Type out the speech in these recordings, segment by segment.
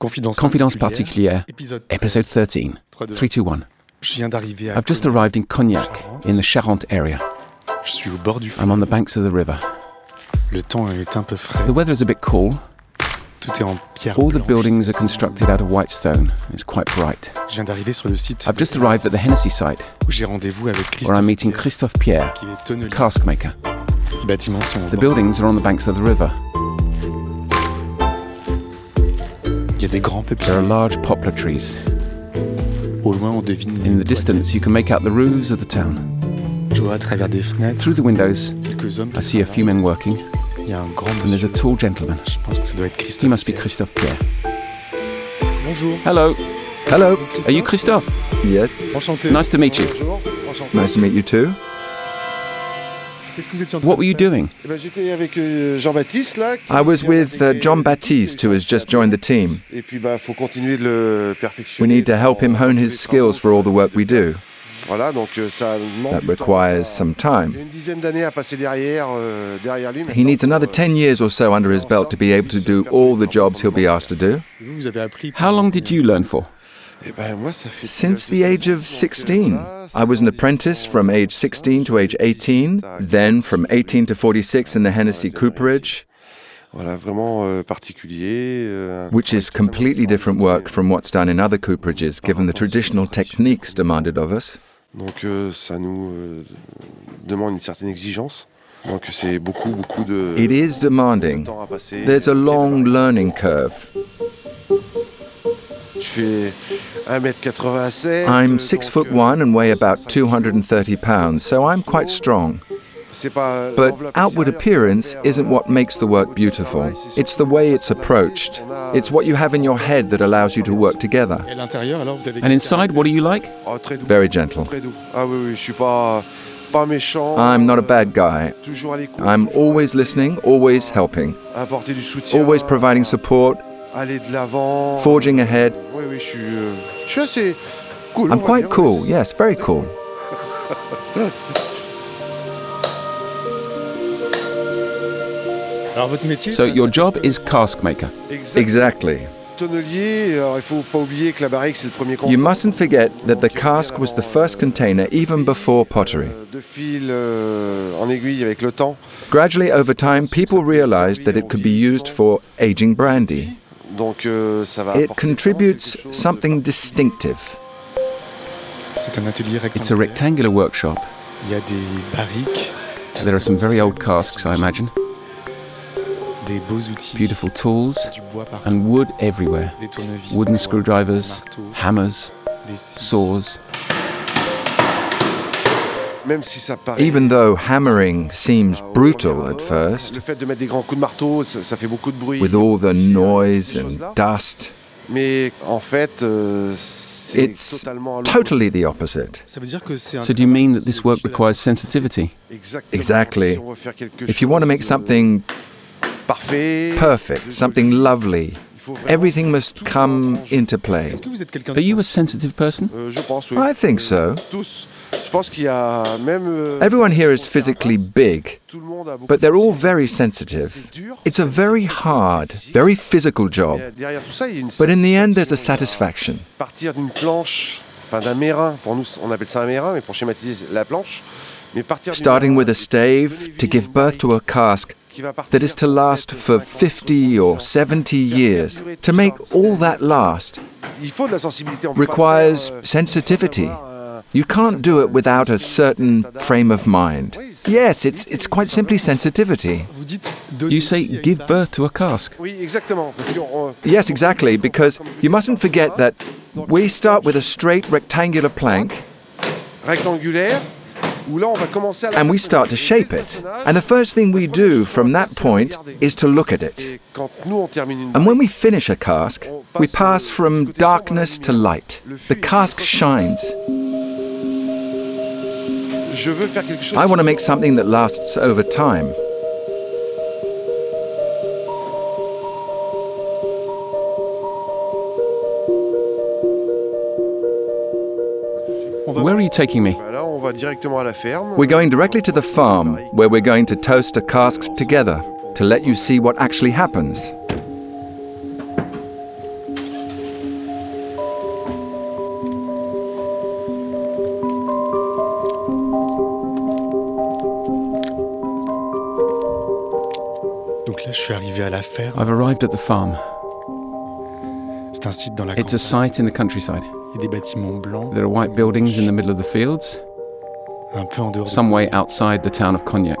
Confidence, Confidence particulière, épisode episode 13. 3, 2, 3, 2, 1. Je viens d'arriver à I've just Cognac, arrived in Cognac, Charente. in the Charente area. Je suis au bord du I'm fleuve. on the banks of the river. Le temps est un peu frais. The weather is a bit cool. Tout est en pierre All the blanche. buildings are constructed out of white stone. It's quite bright. Je viens d'arriver sur le site I've just arrived at the Hennessy site, où j'ai rendez-vous avec where Christophe I'm meeting Pierre, Christophe Pierre, qui est tonnelier. cask maker. Les bâtiments sont The buildings are on the banks of the river. A des grands There are large poplar trees. Au loin, on devine les In the distance, you can make out the roofs of the town. Je vois à travers des fenêtres Through the windows, quelques hommes. I see a few men working, Il y a un grand and there's a tall gentleman. Je pense que ça doit être He must be Christophe Pierre. Bonjour. Hello, Hello. are you Christophe? Yes. Enchanté. Nice to meet you. Bonjour, enchanté. Nice to meet you too. What were you doing? Eh ben, J'étais avec euh, Jean-Baptiste là. qui I was with uh, John Baptiste, who has just joined the team. Et puis bah faut continuer de le We need to help him hone his skills for all the work we do. fait. Voilà, donc euh, ça demande That requires some time. Il y a une dizaine d'années à passer derrière, euh, derrière lui. He needs another euh, 10 years or so under his belt to be able to do all the jobs he'll be asked to do. Vous, vous avez appris. How long did you learn for? Eh ben, moi, ça fait Since the age of 16 ans, 16, donc, voilà, I was an apprentice from age 16 to age 18, then from 18 to 46 in the Hennessy cooperage, euh, euh, which is completely different work from what's done in other cooperages given the traditional techniques demanded of us. Donc euh, ça nous demande une certaine exigence. Donc c'est beaucoup, beaucoup de, It is demanding. temps à passer. There's a long learning curve. Je fais 1m87. I'm six foot one and weigh about 230 pounds, so I'm quite strong. But outward appearance isn't what makes the work beautiful. It's the way it's approached. It's what you have in your head that allows you to work together. Et à l'intérieur, alors, vous avez. And inside, what are you like? Oh, très doux. Very gentle. Très doux. Ah oui, oui, je suis pas, pas méchant. I'm not a bad guy. Toujours à l'écoute. I'm always listening, always helping, Apporter du soutien. always providing support, Aller de l'avant. forging ahead. Oui, oui, je suis, euh, je suis assez cool. I'm quite cool, ouais, c'est ça. yes, very cool. Alors, votre métier. So your job is cask maker. Exactly. Tonnelier, alors il faut pas oublier que la barrique c'est le premier You mustn't forget that the cask was the first container even before pottery. Euh, De fil euh, en aiguille avec le temps. Gradually, over time, people realized that it could be used for aging brandy. Donc euh, ça va It contributes chose de something distinctive. Un It's a rectangular workshop. Il y a des barriques. There are some very old casks, I imagine. Des beaux outils. Beautiful tools Du bois partout. and wood everywhere. Des. Wooden screwdrivers, marteaux, hammers, des scies. saws. Even though hammering seems Ah, brutal at first, Le fait de mettre des grands coups de marteau, ça, ça fait beaucoup de bruit. with all the noise and dust, Mais en fait, euh, c'est It's totally the opposite. Ça veut dire que c'est un. So do you mean that this work requires sensitivity? Exactly. Si on veut faire quelque If you want to make something perfect, something lovely, il faut vraiment everything must come rentre en jeu. into play. Est-ce que vous êtes quelqu'un Are you a sensitive person? Euh, je pense, oui. I think so. Tous. Je pense qu'il y a même. euh, Everyone here is physically big, Tout le monde a beaucoup but they're all very sensitive. It's a very hard, very physical job, Mais derrière tout ça, il y a une but in the end, there's a satisfaction. satisfaction. Partir d'une planche, enfin d'un merrain, pour nous on appelle ça un merrain, mais pour schématiser la planche. Mais partir d'une Starting with a stave to give birth to a cask qui va partir that is to last for 50, 50 or 70 years. To make all that last Il faut de la sensibilité. on peut pas le requires euh, sensitivity. Sans avoir un- You can't do it without a certain frame of mind. Yes, it's, it's quite simply sensitivity. Vous dites. donner You say vie à une give birth to a cask. Oui, exactement. Parce que on- Yes, exactly, because you mustn't forget that we start with a straight rectangular plank rectangulaire, où là on va commencer à la and we start to shape it. And the first thing we do from that point is to look at it. Et quand nous on termine une And when we finish a cask, we pass from darkness to light. The cask shines. I want to make something that lasts over time. Where are you taking me? Bah là, on va directement à la ferme. We're going directly to the farm where we're going to toast a cask together to let you see what actually happens. Je suis arrivé à la ferme. I've arrived at the farm. C'est un site dans la It's a site in the countryside. Il y a des bâtiments blancs, There are white buildings in the middle of the fields, un peu en dehors. de- some way outside the town of Cognac.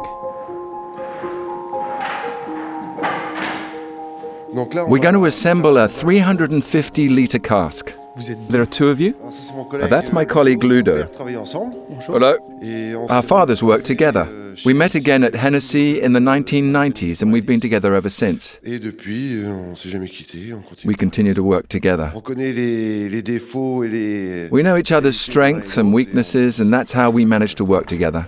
Donc là, on We're going to assemble a 350 litre cask. Vous êtes There are two of you? Alors ça, c'est mon collègue, Ah, that's my euh, colleague Ludo. père travaillait ensemble. Hello. Our fathers worked together. euh, We met again at Hennessy in the 1990s and we've been together ever since. Et depuis, euh, on s'est jamais quitté. On continue. We continue to work together. On connaît les, les défauts et les. We know each other's strengths and weaknesses, and that's how we manage to work together.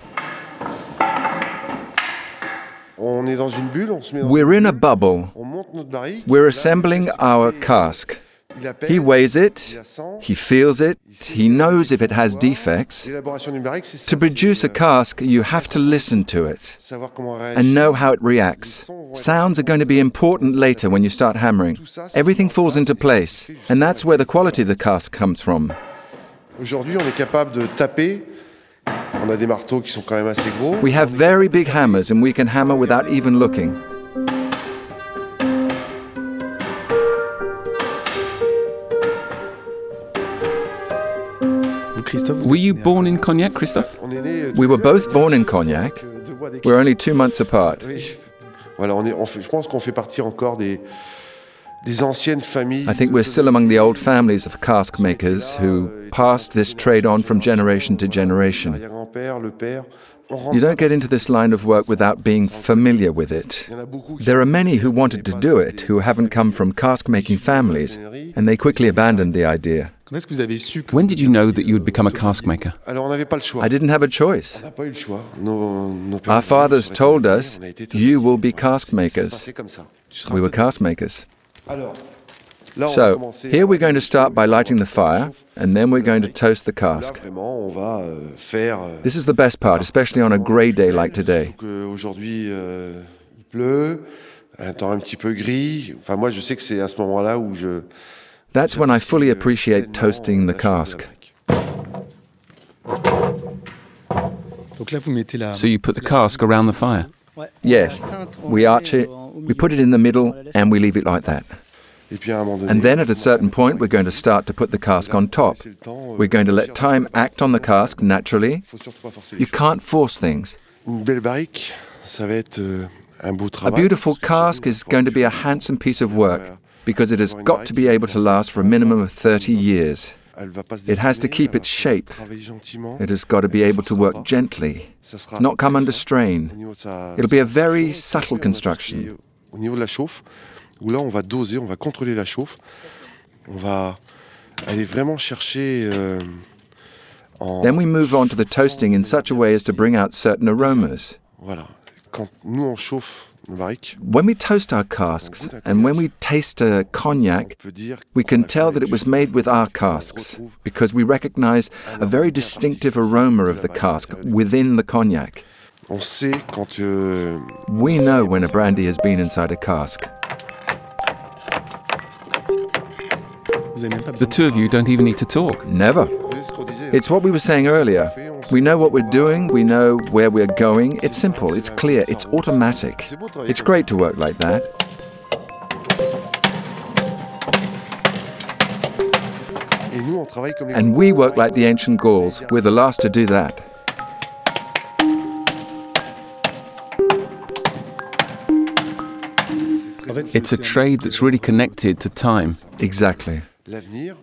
On est dans une bulle, on se met dans We're in a bubble. On monte notre barrique. We're assembling our cask. He weighs it, he feels it, he knows if it has defects. L'élaboration d'une barrique, c'est ça. To produce a euh, cask, you have to listen to it Savoir comment réagir. and know how it reacts. Sounds are going to be important later when you start hammering. Everything falls into place, and that's where the quality of the cask comes from. Aujourd'hui, on est capable de taper. On a des marteaux qui sont quand même assez gros. We have very big hammers, and we can hammer without even looking. Were you born in Cognac, Christophe? On est nés, We were tous les deux both born in Cognac. deux bois d'équipe. We're only two months apart. Oui. Voilà, on est, on fait- je pense qu'on fait partie encore des, des anciennes familles. I think we're still among the old families of cask makers who passed this trade on from generation to generation. L'arrière-grand-père, le père. On rentre You don't get into this line of work without being familiar with it. Il y en a beaucoup qui There are many who wanted to do it who haven't come from cask making families, and they quickly abandoned the idea. Quand est-ce que vous avez su que When did you know that you would become a cask maker? Alors on n'avait pas le choix. I didn't have a choice. On n'a pas eu le choix. Nos, nos pères Our fathers told us, on a été You will be cask makers. passé comme ça. Tu seras We were cask makers. Alors, là, on va So, here we're going to start by lighting the fire, and then we're going to toast the cask. vraiment, on va euh, faire. euh, This is the best part, especially on a grey day like today. Surtout qu'aujourd'hui, euh, il pleut, un temps un petit peu gris. Enfin, moi, je sais que c'est à ce moment-là où je. That's when I fully euh, appreciate toasting the la chose de la cask. brique. Donc là, vous mettez la. So you put the cask around the fire. Yes, we arch it, we put it in the middle, and we leave it like that. Et puis à un moment donné. And then at a certain point, we're going to start to put the cask on top. laisser le temps, euh, We're going to let time act on the cask naturally. Faut surtout pas forcer les You can't force things. Une belle barrique, ça va être euh, A beautiful cask is going to be a handsome piece of work because it has got to be able to last for a minimum of 30 years. Elle va pas se It has to keep its shape. It has got to be able to work gently, not come under strain. Au niveau de sa- It'll be a very subtle et puis on a tout ce qui construction. Est Au niveau de la chauffe, où là on va doser, on va contrôler la chauffe. On va aller vraiment chercher. euh, en- Then we move on to the toasting in such a way as to bring out certain aromas. Voilà. Quand nous on chauffe When we toast our casks and when we taste a cognac, we can tell that it was made with our casks because we recognize a very distinctive aroma of the cask within the cognac. On sait quand. euh, We know when a brandy has been inside a cask. The two of you don't even need to talk. Never. vous voyez ce qu'on disait, It's what we were saying earlier. We know what we're doing, we know where we're going. It's simple, it's clear, it's automatic. C'est beau de travailler It's great to work like that. ça. Et nous on travaille comme les. And we work like the ancient Gauls. We're the last to do that. It's a trade that's really connected to time. Exactly.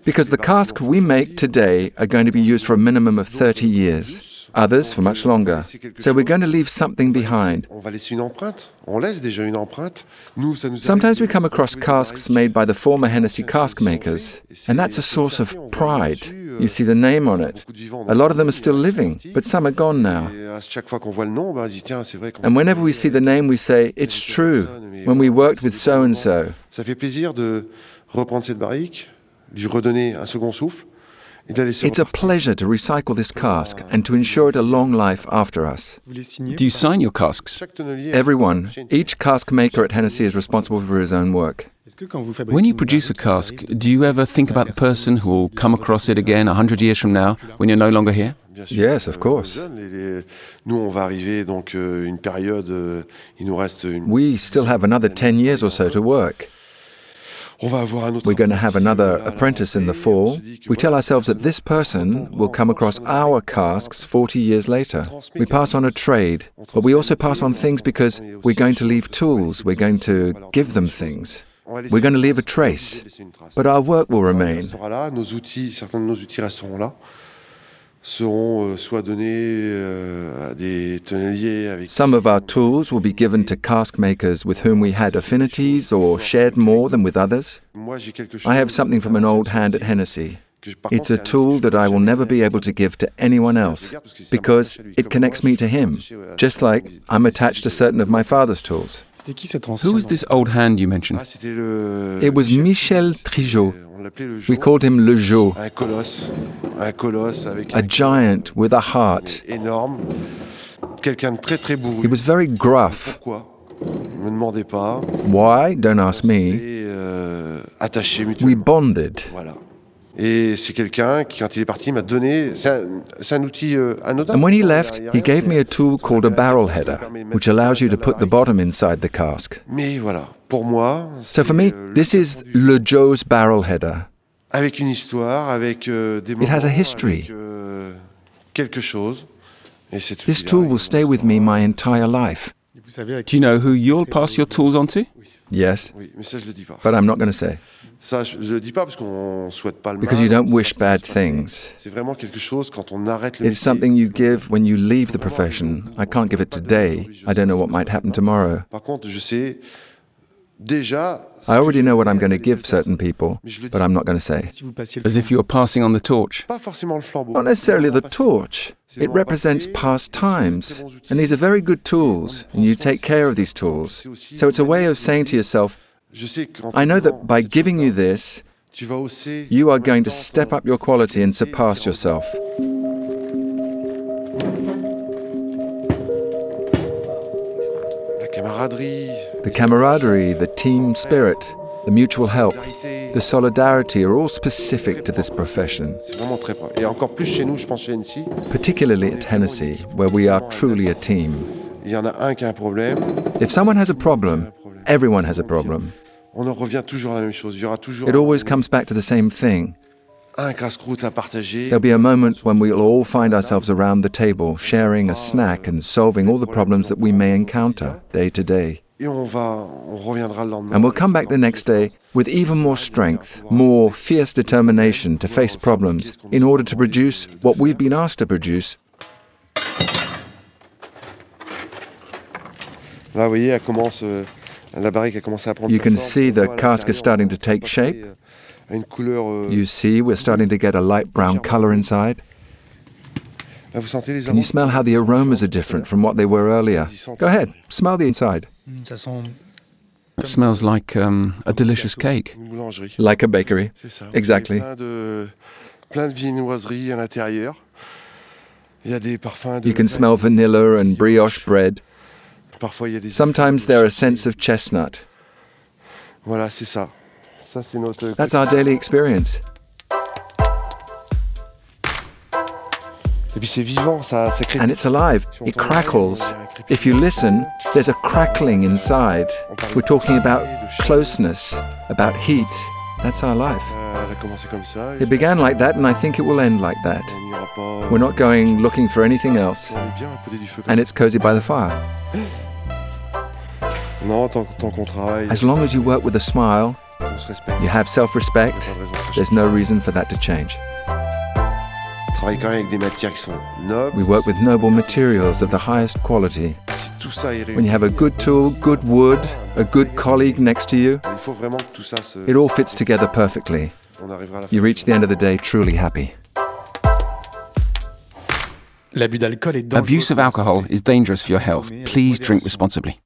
Because eh the casks we make today are going to be used for a minimum of 30 years, others for much longer. So we're going to leave something behind. On va laisser une empreinte. On laisse déjà une empreinte. Nous, ça nous Sometimes we come across casks made by the former Hennessy cask makers, and that's a source of pride. You see the name on it. A lot of them are still living, but some are gone now. Et à chaque fois qu'on voit le nom, bah, on dit tiens, c'est vrai. qu'on- And whenever we see euh, the name, we say, It's true. When we worked with so and so. Ça fait plaisir de reprendre cette barrique, lui redonner un second souffle et de la laisser It's a pleasure to recycle this cask and to ensure it a long life after us. vous les signez Do you sign your casks? Chaque tonnelier Everyone, each cask maker at Hennessy is responsible for his own work. Est-ce que quand vous fabriquez When you produce a cask, do you ever think about the person who will come across it again a hundred years from now when you're no longer here? Yes, of euh, course. jeunes, les- les- nous, on va arriver donc euh, une période. euh, il nous reste une. We still have another 10 years or so to work. On va avoir un autre. We're going to have another apprenti à la apprentice in the fall. se dit que We tell ourselves that this person will come across our casks 40 years later. We pass on a trade, but we also pass on things because we're going to leave choses, on va tools, we're going to on va leur give them things. On va laisser We're going to leave a trace, on va trace, laisser une trace. but our work will remain. Seront euh, soit donnés euh, à des tonneliers avec Some of our tools will be given to cask makers with whom we had affinities or shared more than with others. Moi, j'ai quelque chose I have something from an old hand at Hennessy. que je- par It's a tool that I will never be able to give to anyone else Regarde, parce que ça me because rattache à lui. it connects me to him, attaché, ouais, à just like. I'm attached to certain of my father's tools. C'était qui cet ancien Who is this old hand you mentioned? Ah, le. It was Michel Trigeau. On We called him Le Jo, Un colosse. Un colosse avec a un giant with a heart. énorme. Quelqu'un de très très bourru. He was very gruff. Pourquoi me demandez pas. Why? Don't ask me. euh, attachés We mutuellement. bonded. Voilà. Et c'est quelqu'un qui, quand il est parti, m'a donné. C'est un, un outil euh, anodin. And when he Il y a- left, il y a he gave me a tool called a barrel header, permet de mettre which allows you to put the bottom inside the cask. Mais voilà, pour moi. So for me, euh, this is Le Joe's barrel header. Avec une histoire, avec euh, des moments. has a history. avec, euh, quelque chose. Et cet This tool will stay with me my entire life. Vous savez à Do you know who you'll pass your tools on to? Yes, Oui, mais ça, je le dis pas. but I'm not going to say Ça, je, je le dis pas parce qu'on souhaite pas le because you don't wish bad qui va se passer. things. C'est vraiment quelque chose quand on arrête le It's something you give when you leave the profession. I can't give it today. I don't know what might happen tomorrow. Par contre, je sais I already know what I'm going to give certain people, Mais je le but I'm not going to say. Si vous passiez le As if you were passing on the torch. pas forcément le flambeau. Not necessarily the torch. It represents past et ce sont de times. très bons outils. And these are very good tools, and you take care of these tools. So it's a way of saying to yourself, Je sais qu'en I know that by giving you this, tu vas hausser you are going to step up your quality and surpass yourself. La camaraderie, The camaraderie, the team spirit, the mutual help, the solidarity are all specific to this profession, c'est vraiment très propre. Et encore plus chez nous, je pense chez Hennessy. particularly at Hennessy, where we are truly a team. Il y en a un qui a un problème. If someone has a problem, everyone has a problem. On en revient toujours à la même chose. Il y aura toujours It always comes back to the same thing. un casse-croûte à partager. There'll be a moment when we'll all find ourselves around the table, sharing a snack and solving all the problems that we may encounter day to day. Et on va, on reviendra le lendemain. And we'll come back the next day with even more strength, more fierce determination to face problems in order to produce what we've been asked to produce. Là, vous voyez, elle commence, euh, la barrique a commencé à prendre You can see the cask is starting to take shape. euh, À une couleur. euh, You see, we're starting to get a light brown color inside. Là, vous sentez les Can you smell how the aromas are different from what they were earlier? Go ahead, smell the inside. It smells like um, a delicious cake. Like a bakery. Exactly. Il y a Plein de, plein de viennoiseries à l'intérieur. Il y a des parfums de. You can smell vanilla and brioche bread. Parfois, il y a des. Sometimes there are scents of chestnut. Voilà, c'est ça. Ça, c'est notre. That's our daily experience. And it's alive. It crackles. Euh, if you listen, there's a crackling inside. We're talking about closeness, about heat. That's our life. Euh, Elle a commencé comme ça. et It began like that, and I think it will end like that. On n'ira pas. We're not going looking for anything else, On est bien à côté du feu comme and it's cozy by the fire. Non, tant, tant qu'on travaille, As long as you work with a smile, on se respecte. you have self respect, n'y a pas de raison que ça there's no reason for that to change. On travaille quand même avec des matières qui sont nobles. We work with noble materials of the highest quality. Si tout ça est When you have a good tool, good wood, a good colleague next to you, il faut vraiment que tout ça se. it all fits together perfectly. On arrivera à la. You reach the end of the day truly happy. L'abus d'alcool est dangereux. Abuse of alcohol is dangerous for your health. Please drink responsibly.